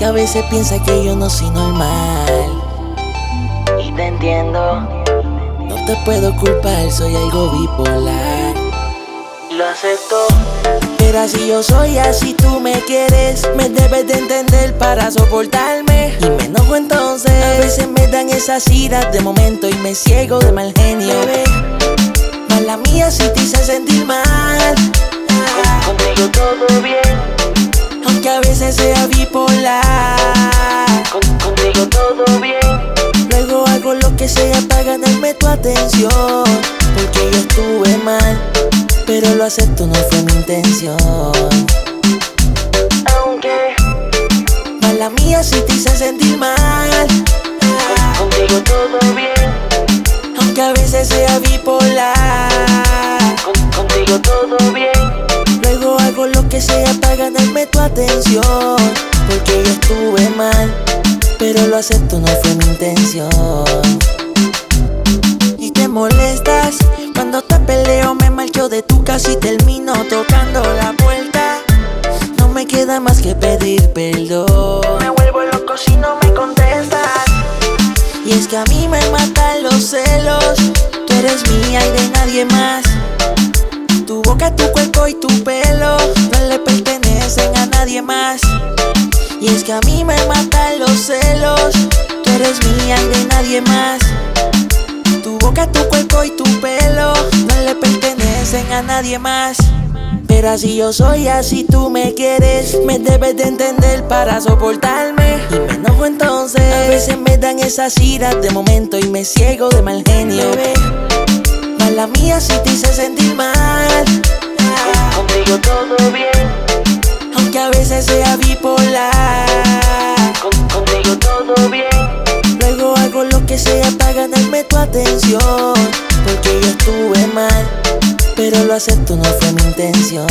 que a veces piensa que yo no soy normal. Y te entiendo, no te puedo culpar, soy algo bipolar. Lo acepto. Pero si yo soy así, tú me quieres, me debes de entender para soportarme. Y me enojo entonces. A veces me dan esas iras de momento y me ciego de mal genio. Bebé, mala mía si te hice sentir mal. Contigo todo bien, veces sea bipolar. contigo todo bien. Luego hago lo que sea para ganarme tu atención. Porque yo estuve mal, pero lo acepto, no fue mi intención. Aunque mala mía si te hice sentir mal. contigo todo bien, aunque a veces sea bipolar. Atención. Porque yo estuve mal, pero lo acepto, no fue mi intención. Y te molestas cuando te peleo, me marcho de tu casa y termino tocando la puerta. No me queda más que pedir perdón. Me vuelvo loco si no me contestas. Y es que a mí me matan los celos. Tú eres mía y de nadie más. Tu boca, tu cuerpo y tu pelo no le nadie más. Y es que a mí me matan los celos. Tú eres mía y de nadie más. Tu boca, tu cuerpo y tu pelo no le pertenecen a nadie más. Pero así yo soy, así tú me quieres. Me debes de entender para soportarme. Y me enojo entonces. A veces me dan esas iras de momento y me ciego de mal genio. Mala mía si te hice sentir mal. Contigo todo bien, veces sea bipolar. contigo todo bien. Luego hago lo que sea para ganarme tu atención. Porque yo estuve mal, pero lo acepto, no fue mi intención.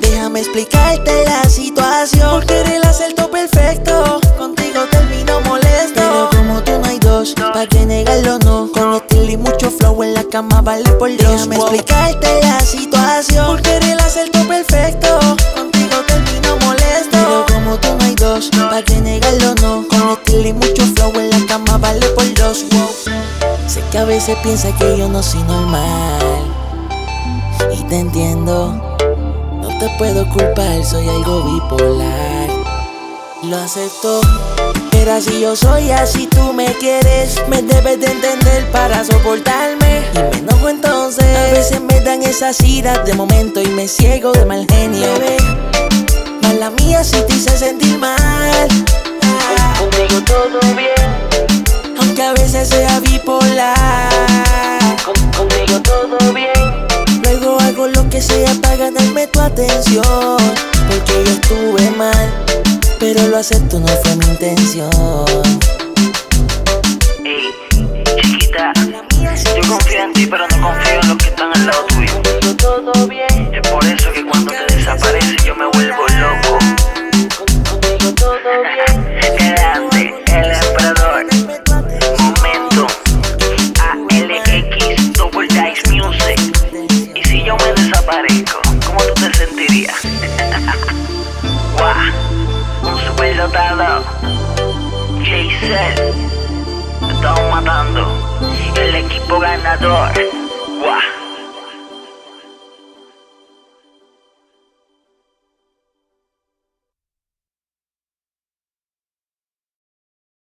Déjame explicarte la situación. Porque eres el acerto perfecto. Contigo termino molesto. Pero como tú no hay dos, ¿pa' que negarlo no? Con estilo y mucho flow en la cama vale por dos. Déjame explicarte la situación. Porque eres el acerto perfecto. Dos, ¿pa' que negarlo no? Con estilo y mucho flow en la cama vale por dos. Wow. Sé que a veces piensa que yo no soy normal. Y te entiendo. No te puedo culpar, soy algo bipolar. Lo acepto. Pero así yo soy, así tú me quieres. Me debes de entender para soportarme. Y me enojo entonces. A veces me dan esas iras de momento y me ciego de mal genio. Mala mía si te hice sentir mal. Contigo todo bien, aunque a veces sea bipolar. contigo todo bien. Luego hago lo que sea para ganarme tu atención. Porque yo estuve mal, pero lo acepto, no fue mi intención. Ey, chiquita, yo confío en ti, pero no confío Tala, Jason, estamos matando, el equipo ganador. Wow.